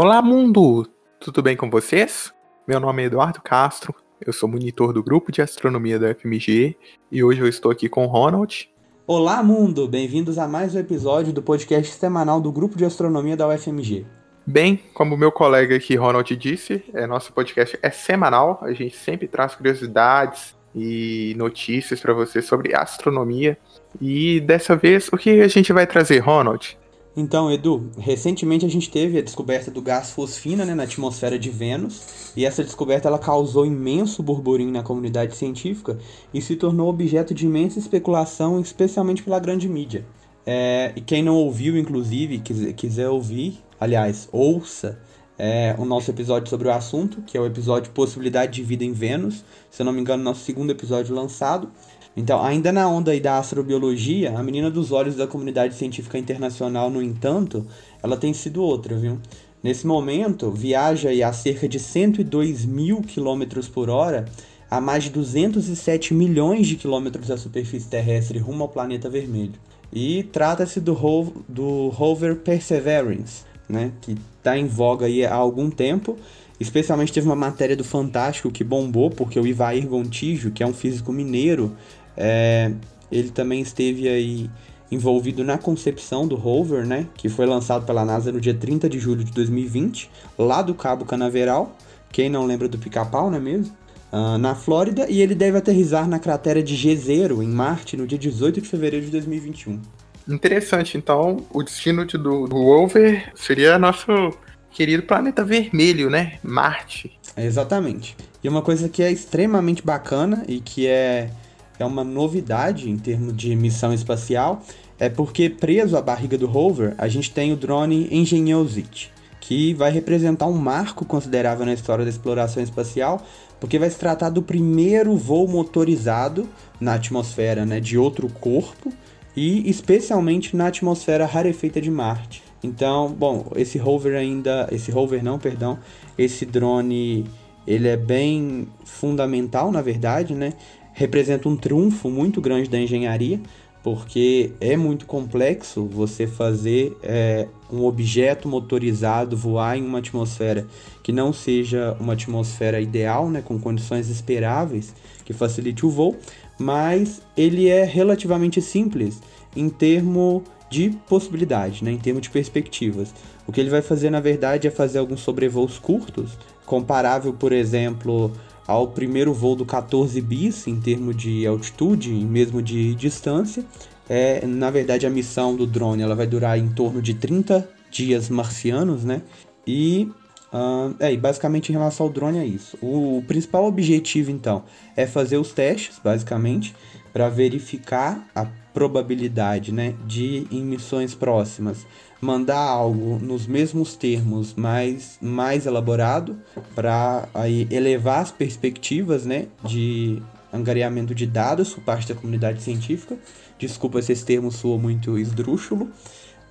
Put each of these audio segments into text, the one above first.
Olá, mundo! Tudo bem com vocês? Meu nome é Eduardo Castro, eu sou monitor do grupo de astronomia da FMG e hoje eu estou aqui com o Ronald. Olá, mundo! Bem-vindos a mais um episódio do podcast semanal do grupo de astronomia da UFMG. Bem, como meu colega aqui, Ronald, disse, é, nosso podcast é semanal, a gente sempre traz curiosidades e notícias para você sobre astronomia. E dessa vez, o que a gente vai trazer, Ronald? Então, Edu, recentemente a gente teve a descoberta do gás fosfina né, na atmosfera de Vênus, e essa descoberta ela causou imenso burburinho na comunidade científica e se tornou objeto de imensa especulação, especialmente pela grande mídia. É, e quem não ouviu, inclusive, quiser, quiser ouvir, aliás, ouça é, o nosso episódio sobre o assunto, que é o episódio Possibilidade de Vida em Vênus, se eu não me engano, nosso segundo episódio lançado. Então, ainda na onda aí da astrobiologia, a menina dos olhos da comunidade científica internacional, no entanto, ela tem sido outra, viu? Nesse momento, viaja a cerca de 102 mil quilômetros por hora a mais de 207 milhões de quilômetros da superfície terrestre rumo ao planeta vermelho. E trata-se do, ro do rover Perseverance, né, que está em voga aí há algum tempo. Especialmente teve uma matéria do Fantástico que bombou, porque o Ivair Gontijo, que é um físico mineiro, é, ele também esteve aí envolvido na concepção do rover, né, que foi lançado pela NASA no dia 30 de julho de 2020, lá do Cabo Canaveral, quem não lembra do pica-pau, não é mesmo? Uh, na Flórida, e ele deve aterrizar na cratera de Jezero, em Marte, no dia 18 de fevereiro de 2021. Interessante, então o destino de, do, do rover seria nosso querido planeta vermelho, né? Marte. Exatamente. E uma coisa que é extremamente bacana e que é é uma novidade em termos de missão espacial, é porque preso à barriga do rover, a gente tem o drone Ingeniosity, que vai representar um marco considerável na história da exploração espacial, porque vai se tratar do primeiro voo motorizado na atmosfera né, de outro corpo e especialmente na atmosfera rarefeita de Marte. Então, bom, esse rover ainda, esse rover não, perdão, esse drone, ele é bem fundamental, na verdade, né? representa um triunfo muito grande da engenharia, porque é muito complexo você fazer é, um objeto motorizado voar em uma atmosfera que não seja uma atmosfera ideal, né, com condições esperáveis que facilite o voo, mas ele é relativamente simples em termos de possibilidade, né, em termos de perspectivas. O que ele vai fazer, na verdade, é fazer alguns sobrevoos curtos, comparável, por exemplo, ao primeiro voo do 14 bis em termos de altitude e mesmo de distância. É, na verdade, a missão do drone ela vai durar em torno de 30 dias marcianos, né? E, uh, é, e basicamente em relação ao drone é isso. O, o principal objetivo, então, é fazer os testes, basicamente, para verificar a probabilidade né, de em missões próximas mandar algo nos mesmos termos, mais, mais elaborado, para elevar as perspectivas né, de angariamento de dados por parte da comunidade científica. Desculpa se esse termo soa muito esdrúxulo,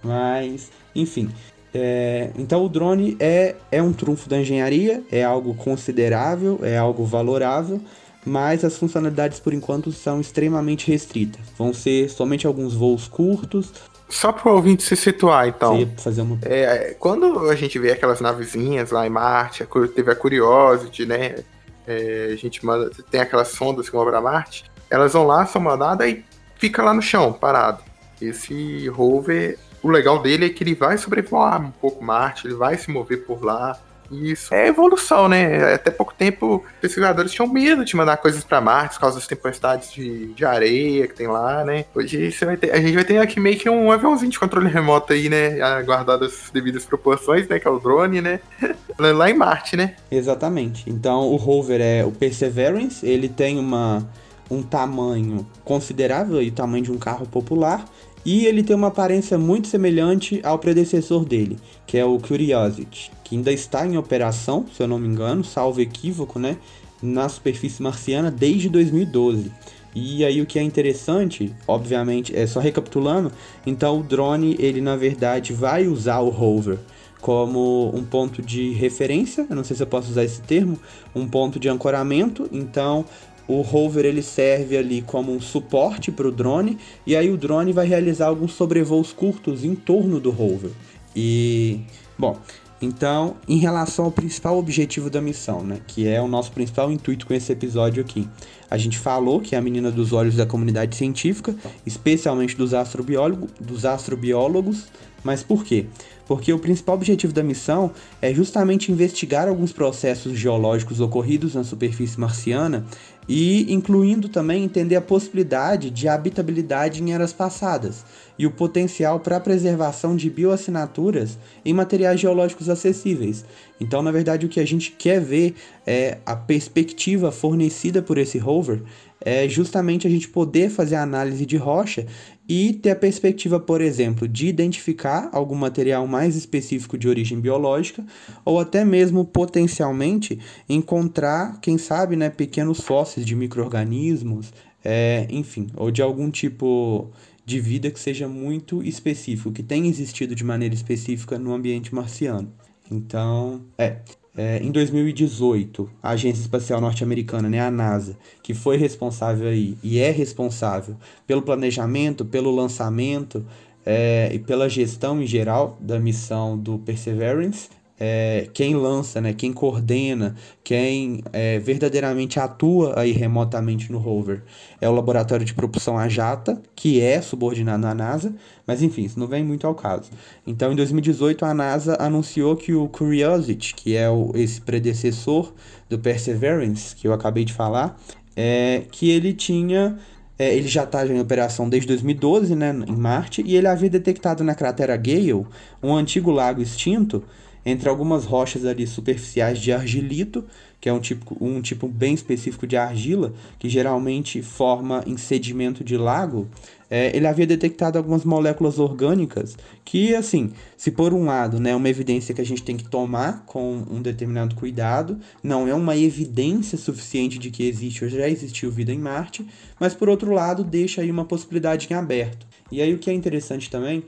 mas enfim. É, então o drone é, é um trunfo da engenharia, é algo considerável, é algo valorável, mas as funcionalidades por enquanto são extremamente restritas. Vão ser somente alguns voos curtos, só para o ouvinte se situar, então. Sim, fazer uma... É, quando a gente vê aquelas navezinhas lá em Marte, teve a Curiosity, né? É, a gente manda, tem aquelas sondas que vão para Marte, elas vão lá, são mandadas e fica lá no chão, parado. Esse rover, o legal dele é que ele vai sobrevoar um pouco Marte, ele vai se mover por lá. Isso é evolução, né? Até pouco tempo, pesquisadores tinham medo de mandar coisas para Marte por causa das tempestades de, de areia que tem lá, né? Hoje você vai ter, a gente vai ter aqui meio que um aviãozinho de controle remoto aí, né? Guardado as devidas proporções, né? Que é o drone, né? lá em Marte, né? Exatamente. Então o rover é o Perseverance, ele tem uma, um tamanho considerável, o tamanho de um carro popular, e ele tem uma aparência muito semelhante ao predecessor dele, que é o Curiosity, que ainda está em operação, se eu não me engano, salvo equívoco, né, na superfície marciana desde 2012. E aí o que é interessante, obviamente, é só recapitulando, então o drone, ele na verdade vai usar o rover como um ponto de referência, eu não sei se eu posso usar esse termo, um ponto de ancoramento, então o rover ele serve ali como um suporte para o drone e aí o drone vai realizar alguns sobrevoos curtos em torno do rover. E bom, Então, em relação ao principal objetivo da missão, né, que é o nosso principal intuito com esse episódio aqui, a gente falou que é a menina dos olhos da comunidade científica, especialmente dos, astrobiólogo, dos astrobiólogos, mas por quê? Porque o principal objetivo da missão é justamente investigar alguns processos geológicos ocorridos na superfície marciana e incluindo também entender a possibilidade de habitabilidade em eras passadas e o potencial para a preservação de bioassinaturas em materiais geológicos acessíveis. Então, na verdade, o que a gente quer ver é a perspectiva fornecida por esse rover é justamente a gente poder fazer a análise de rocha e ter a perspectiva, por exemplo, de identificar algum material mais específico de origem biológica ou até mesmo potencialmente encontrar, quem sabe, né, pequenos fósseis de micro-organismos, é, enfim, ou de algum tipo de vida que seja muito específico, que tenha existido de maneira específica no ambiente marciano. Então, é, é, em 2018, a Agência Espacial Norte-Americana, né, a NASA, que foi responsável aí e é responsável pelo planejamento, pelo lançamento é, e pela gestão em geral da missão do Perseverance, é, quem lança, né, quem coordena, quem é, verdadeiramente atua aí remotamente no rover é o laboratório de propulsão AJATA, que é subordinado à NASA, mas enfim, isso não vem muito ao caso. Então, em 2018, a NASA anunciou que o Curiosity, que é o, esse predecessor do Perseverance, que eu acabei de falar, é, que ele tinha é, ele já está em operação desde 2012, né, em Marte, e ele havia detectado na cratera Gale um antigo lago extinto entre algumas rochas ali superficiais de argilito, que é um tipo, um tipo bem específico de argila, que geralmente forma em sedimento de lago, é, ele havia detectado algumas moléculas orgânicas que, assim, se por um lado né, é uma evidência que a gente tem que tomar com um determinado cuidado, não é uma evidência suficiente de que existe ou já existiu vida em Marte, mas por outro lado deixa aí uma possibilidade em aberto. E aí o que é interessante também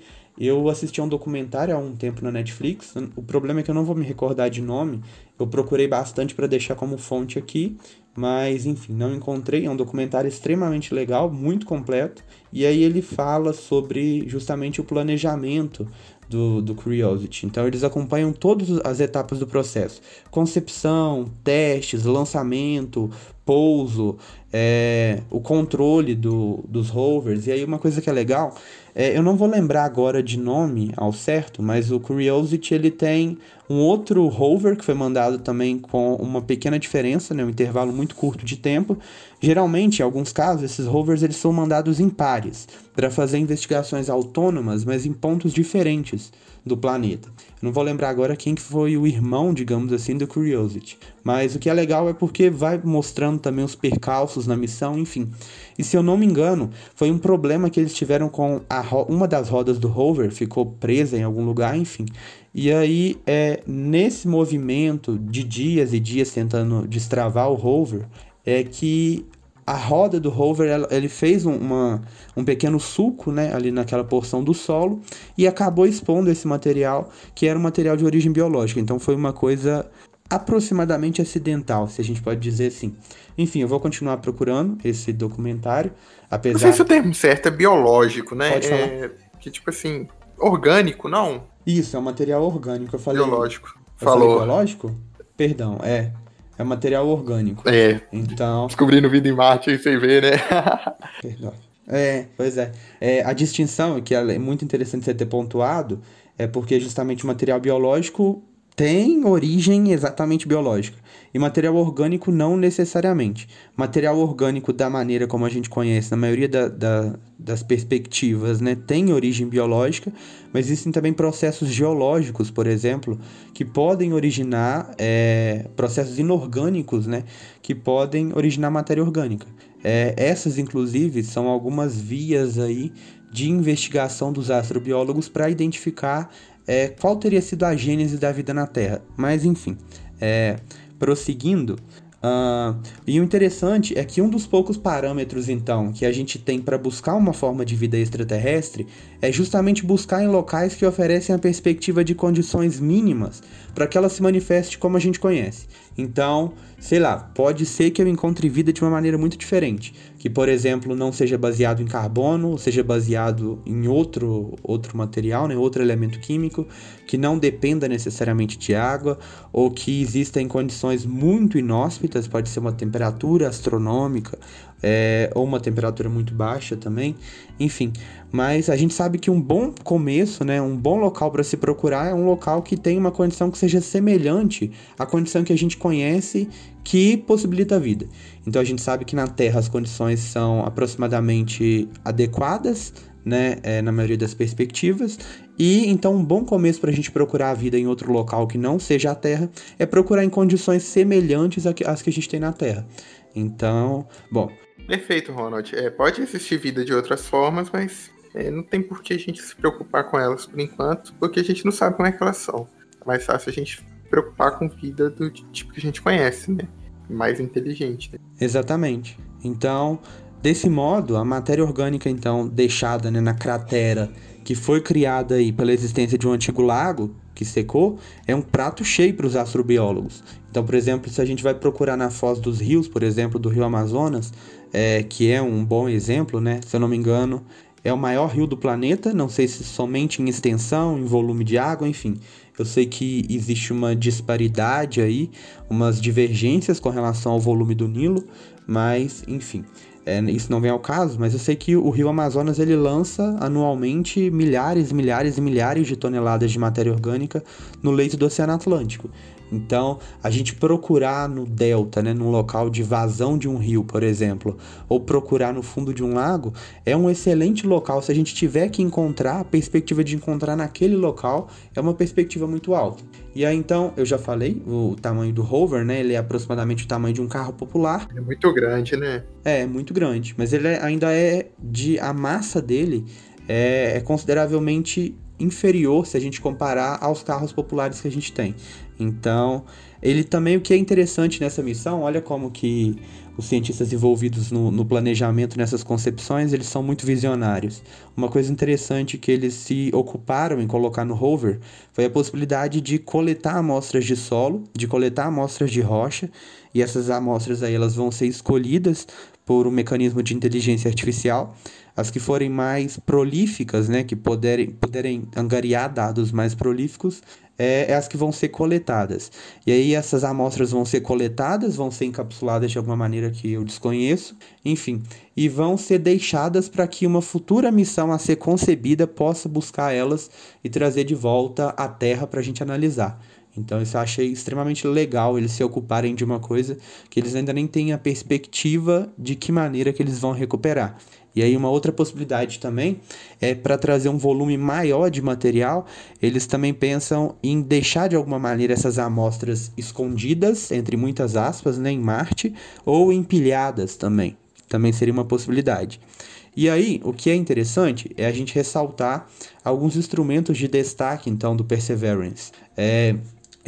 eu assisti a um documentário há um tempo na Netflix. O problema é que eu não vou me recordar de nome. Eu procurei bastante para deixar como fonte aqui, mas enfim, não encontrei. É um documentário extremamente legal, muito completo. E aí ele fala sobre justamente o planejamento do, do Curiosity. Então eles acompanham todas as etapas do processo: concepção, testes, lançamento, pouso, é, o controle do, dos rovers. E aí uma coisa que é legal, é, eu não vou lembrar agora de nome ao certo, mas o Curiosity ele tem um outro rover que foi mandado também com uma pequena diferença, né, um intervalo muito curto de tempo. Geralmente, em alguns casos, esses rovers eles são mandados em pares para fazer investigações autônomas, mas em pontos diferentes do planeta. Eu não vou lembrar agora quem foi o irmão, digamos assim, do Curiosity. Mas o que é legal é porque vai mostrando também os percalços na missão, enfim. E se eu não me engano, foi um problema que eles tiveram com uma das rodas do rover, ficou presa em algum lugar, enfim. E aí, é, nesse movimento de dias e dias tentando destravar o rover, é que a roda do rover ela, ele fez um, uma, um pequeno sulco né, ali naquela porção do solo e acabou expondo esse material que era um material de origem biológica. Então foi uma coisa aproximadamente acidental, se a gente pode dizer assim. Enfim, eu vou continuar procurando esse documentário, apesar... Não sei se o termo certo é biológico, né? Pode falar. É, que tipo assim, orgânico, não? Isso, é um material orgânico. Eu falei. Biológico. Eu Falou. Falei biológico? Perdão, é. É material orgânico. É. Então. Descobrindo vida em Marte aí sem ver, né? Perdão. É, pois é. é. A distinção, que é muito interessante você ter pontuado, é porque justamente o material biológico tem origem exatamente biológica e material orgânico não necessariamente. Material orgânico, da maneira como a gente conhece, na maioria da, da, das perspectivas, né, tem origem biológica, mas existem também processos geológicos, por exemplo, que podem originar é, processos inorgânicos, né, que podem originar matéria orgânica. É, essas, inclusive, são algumas vias aí de investigação dos astrobiólogos para identificar é, qual teria sido a gênese da vida na Terra. Mas enfim, é, prosseguindo. Uh, e o interessante é que um dos poucos parâmetros, então, que a gente tem para buscar uma forma de vida extraterrestre é justamente buscar em locais que oferecem a perspectiva de condições mínimas para que ela se manifeste como a gente conhece. Então, sei lá, pode ser que eu encontre vida de uma maneira muito diferente, que por exemplo não seja baseado em carbono, seja baseado em outro outro material, né, outro elemento químico, que não dependa necessariamente de água, ou que exista em condições muito inóspitas, pode ser uma temperatura astronômica, é, ou uma temperatura muito baixa também, enfim. Mas a gente sabe que um bom começo, né, um bom local para se procurar é um local que tem uma condição que seja semelhante à condição que a gente conhece que possibilita a vida. Então a gente sabe que na Terra as condições são aproximadamente adequadas, né, é, na maioria das perspectivas. E então um bom começo para a gente procurar a vida em outro local que não seja a Terra é procurar em condições semelhantes às que a gente tem na Terra. Então, bom, Perfeito, Ronald. É, pode existir vida de outras formas, mas é, não tem por que a gente se preocupar com elas por enquanto, porque a gente não sabe como é que elas são. É mais fácil a gente preocupar com vida do tipo que a gente conhece, né? Mais inteligente. Né? Exatamente. Então, desse modo, a matéria orgânica, então, deixada né, na cratera, que foi criada aí pela existência de um antigo lago, que secou, é um prato cheio para os astrobiólogos. Então, por exemplo, se a gente vai procurar na foz dos rios, por exemplo, do rio Amazonas, é, que é um bom exemplo, né? Se eu não me engano, é o maior rio do planeta, não sei se somente em extensão, em volume de água, enfim. Eu sei que existe uma disparidade aí, umas divergências com relação ao volume do Nilo, mas enfim. É, isso não vem ao caso, mas eu sei que o Rio Amazonas ele lança anualmente milhares, milhares e milhares de toneladas de matéria orgânica no leito do Oceano Atlântico. Então, a gente procurar no delta, né, num local de vazão de um rio, por exemplo, ou procurar no fundo de um lago, é um excelente local. Se a gente tiver que encontrar, a perspectiva de encontrar naquele local é uma perspectiva muito alta. E aí então, eu já falei, o tamanho do rover, né? Ele é aproximadamente o tamanho de um carro popular. É muito grande, né? É, muito grande. Mas ele é, ainda é de. A massa dele é, é consideravelmente inferior se a gente comparar aos carros populares que a gente tem. Então, ele também, o que é interessante nessa missão, olha como que os cientistas envolvidos no, no, planejamento nessas concepções, eles são muito visionários. Uma coisa interessante que eles se ocuparam em colocar no rover foi a possibilidade de coletar amostras de solo, de coletar amostras de rocha, e essas amostras aí elas vão ser escolhidas por um mecanismo de inteligência artificial as que forem mais prolíficas, né, que puderem, puderem angariar dados mais prolíficos, é, é, as que vão ser coletadas. E aí essas amostras vão ser coletadas, vão ser encapsuladas de alguma maneira que eu desconheço, enfim, e vão ser deixadas para que uma futura missão a ser concebida possa buscar elas e trazer de volta à Terra para a gente analisar. Então isso eu achei extremamente legal eles se ocuparem de uma coisa que eles ainda nem têm a perspectiva de que maneira que eles vão recuperar. E aí uma outra possibilidade também é para trazer um volume maior de material, eles também pensam em deixar de alguma maneira essas amostras escondidas, entre muitas aspas, né, em Marte, ou empilhadas também. Também seria uma possibilidade. E aí, o que é interessante é a gente ressaltar alguns instrumentos de destaque, então, do Perseverance. É,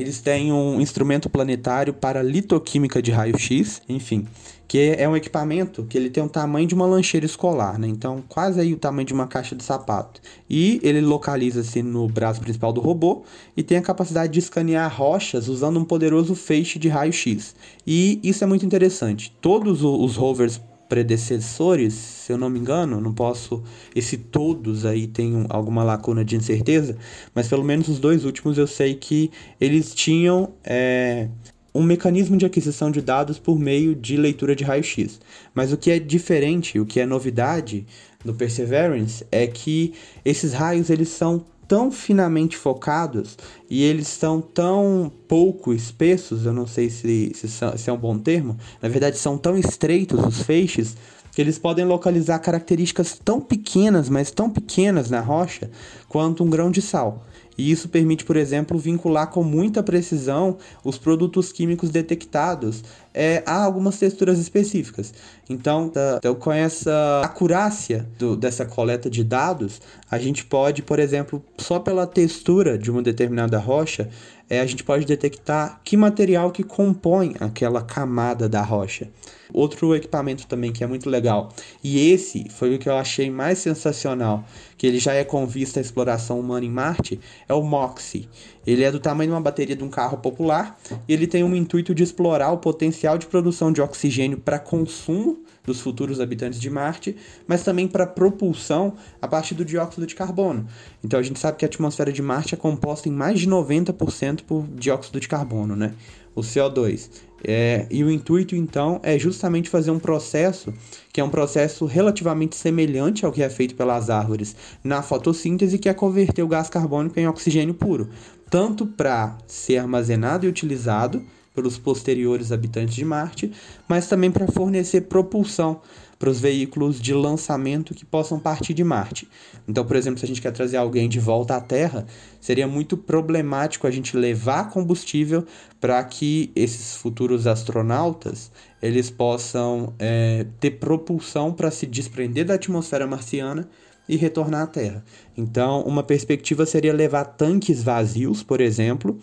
eles têm um instrumento planetário para litoquímica de raio-x, enfim, que é um equipamento que ele tem o tamanho de uma lancheira escolar, né? Então, quase aí o tamanho de uma caixa de sapato. E ele localiza-se no braço principal do robô e tem a capacidade de escanear rochas usando um poderoso feixe de raio-x. E isso é muito interessante. Todos os rovers predecessores, se eu não me engano, não posso. Esse todos aí tem alguma lacuna de incerteza, mas pelo menos os dois últimos eu sei que eles tinham é, um mecanismo de aquisição de dados por meio de leitura de raio-x. Mas o que é diferente, o que é novidade no Perseverance é que esses raios eles são tão finamente focados e eles são tão pouco espessos, eu não sei se, se, se é um bom termo, na verdade são tão estreitos os feixes que eles podem localizar características tão pequenas, mas tão pequenas na rocha, quanto um grão de sal. E isso permite, por exemplo, vincular com muita precisão os produtos químicos detectados é, a algumas texturas específicas. Então, tá, então com essa acurácia do, dessa coleta de dados, a gente pode, por exemplo, só pela textura de uma determinada rocha, é, a gente pode detectar que material que compõe aquela camada da rocha. Outro equipamento também que é muito legal, e esse foi o que eu achei mais sensacional, que ele já é com vista à exploração humana em Marte, é o MOXIE. Ele é do tamanho de uma bateria de um carro popular e ele tem um intuito de explorar o potencial de produção de oxigênio para consumo dos futuros habitantes de Marte, mas também para propulsão a partir do dióxido de carbono. Então a gente sabe que a atmosfera de Marte é composta em mais de 90% por dióxido de carbono, né? O CO2. É, e o intuito, então, é justamente fazer um processo que é um processo relativamente semelhante ao que é feito pelas árvores na fotossíntese, que é converter o gás carbônico em oxigênio puro, tanto para ser armazenado e utilizado pelos posteriores habitantes de Marte, mas também para fornecer propulsão para os veículos de lançamento que possam partir de Marte. Então, por exemplo, se a gente quer trazer alguém de volta à Terra, seria muito problemático a gente levar combustível para que esses futuros astronautas eles possam é, ter propulsão para se desprender da atmosfera marciana e retornar à Terra. Então, uma perspectiva seria levar tanques vazios, por exemplo,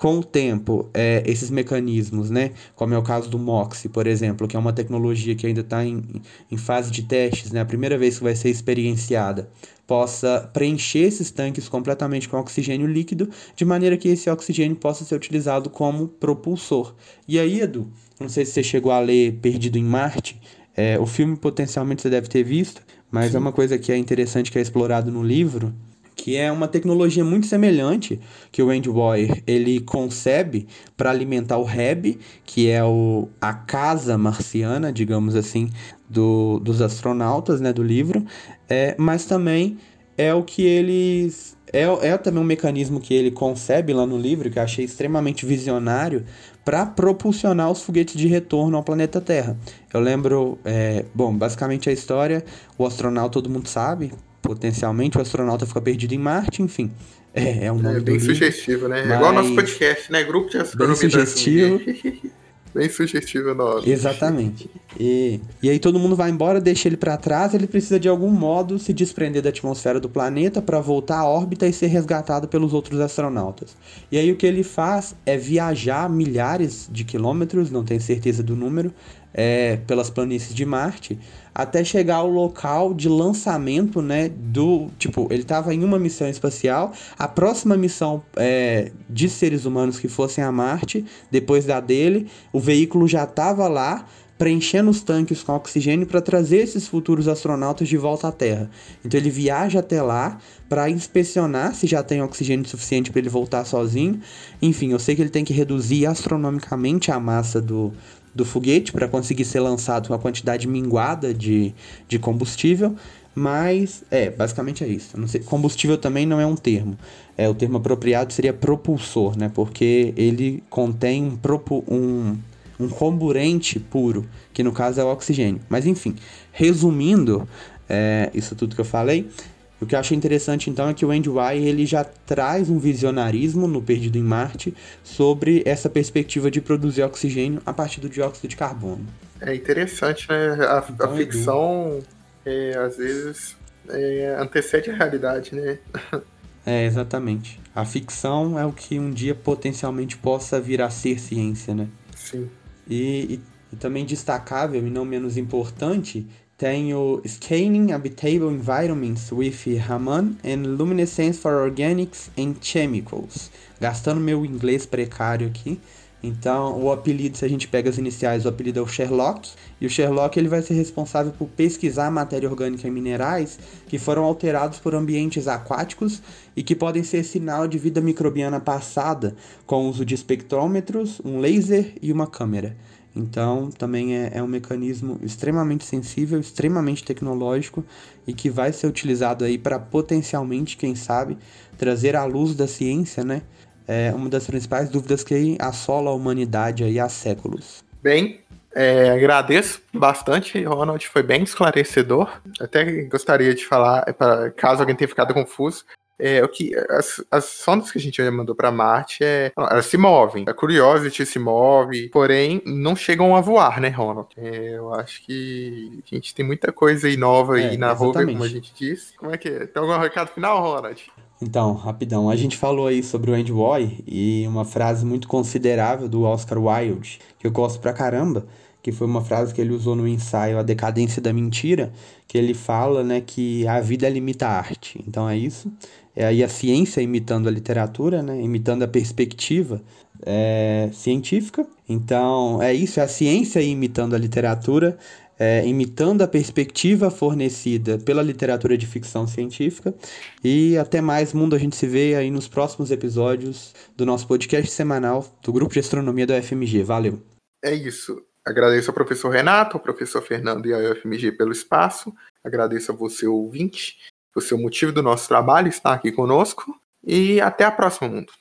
com o tempo, é, esses mecanismos, né, como é o caso do MOXIE, por exemplo, que é uma tecnologia que ainda está em, em fase de testes, né, a primeira vez que vai ser experienciada, possa preencher esses tanques completamente com oxigênio líquido, de maneira que esse oxigênio possa ser utilizado como propulsor. E aí, Edu, não sei se você chegou a ler Perdido em Marte, é, o filme potencialmente você deve ter visto, mas é Sim. é uma coisa que é interessante que é explorado no livro, que é uma tecnologia muito semelhante que o Andy Boyer ele concebe para alimentar o Heb, que é o, a casa marciana, digamos assim, do, dos astronautas, né, do livro, é, mas também é o que eles é, é também um mecanismo que ele concebe lá no livro, que eu achei extremamente visionário, para propulsionar os foguetes de retorno ao planeta Terra. Eu lembro, é, bom, basicamente a história, o astronauta todo mundo sabe, potencialmente o astronauta fica perdido em Marte, enfim. É, é um nome é bem sugestivo, né? Mas... É igual nosso podcast, né? Grupo de astronomia. Bem sugestivo. bem sugestivo nosso. Exatamente. E, e aí todo mundo vai embora, deixa ele para trás, ele precisa de algum modo se desprender da atmosfera do planeta para voltar à órbita e ser resgatado pelos outros astronautas. E aí o que ele faz é viajar milhares de quilômetros, não tenho certeza do número, é, pelas planícies de Marte, até chegar ao local de lançamento, né, do, tipo, ele estava em uma missão espacial, a próxima missão é, de seres humanos que fossem a Marte, depois da dele, o veículo já estava lá, preenchendo os tanques com oxigênio para trazer esses futuros astronautas de volta à Terra. Então ele viaja até lá para inspecionar se já tem oxigênio suficiente para ele voltar sozinho. Enfim, eu sei que ele tem que reduzir astronomicamente a massa do, do foguete para conseguir ser lançado com a quantidade minguada de, de combustível, mas é, basicamente é isso. Sei, combustível também não é um termo. É, o termo apropriado seria propulsor, né? Porque ele contém um, propu, um, um comburente puro, que no caso é o oxigênio. Mas enfim, resumindo é, isso tudo que eu falei, o que eu achei interessante então é que o Andy Wire ele já traz um visionarismo no Perdido em Marte sobre essa perspectiva de produzir oxigênio a partir do dióxido de carbono. É interessante, né? A, então, a ficção é, às vezes é, antecede a realidade, né? é, exatamente. A ficção é o que um dia potencialmente possa vir a ser ciência, né? Sim. E, e, também destacável e não menos importante tenho Scanning Habitable Environments with Raman and Luminescence for Organics and Chemicals. Gastando meu inglês precário aqui. Então, o apelido, se a gente pega as iniciais, o apelido é o Sherlock. E o Sherlock ele vai ser responsável por pesquisar matéria orgânica e minerais que foram alterados por ambientes aquáticos e que podem ser sinal de vida microbiana passada com o uso de espectrômetros, um laser e uma câmera. Então, também é, é um mecanismo extremamente sensível, extremamente tecnológico e que vai ser utilizado aí para potencialmente, quem sabe, trazer à luz da ciência, né? É uma das principais dúvidas que assola a humanidade aí há séculos. Bem, é, agradeço bastante, Ronald, foi bem esclarecedor. Até gostaria de falar, pra, caso alguém tenha ficado confuso, é, o que as, as sondas que a gente mandou para Marte é, elas se movem. A Curiosity se move, porém não chegam a voar, né, Ronald? É, eu acho que a gente tem muita coisa aí nova é, aí na rover, como a gente disse. Como é que é? Tem algum recado final, Ronald? Então, rapidão, a gente falou aí sobre o Andy Boy e uma frase muito considerável do Oscar Wilde, que eu gosto pra caramba, que foi uma frase que ele usou no ensaio A Decadência da Mentira, que ele fala, né, que a vida limita a arte. Então é isso. é aí a ciência imitando a literatura, né? imitando a perspectiva é, científica. Então, é isso, é a ciência imitando a literatura, é, imitando a perspectiva fornecida pela literatura de ficção científica. E até mais, mundo. A gente se vê aí nos próximos episódios do nosso podcast semanal do Grupo de Astronomia da UFMG. Valeu! É isso. Agradeço ao professor Renato, ao professor Fernando e à UFMG pelo espaço. Agradeço a você, ouvinte, por ser o motivo do nosso trabalho estar aqui conosco. E até a próxima, mundo.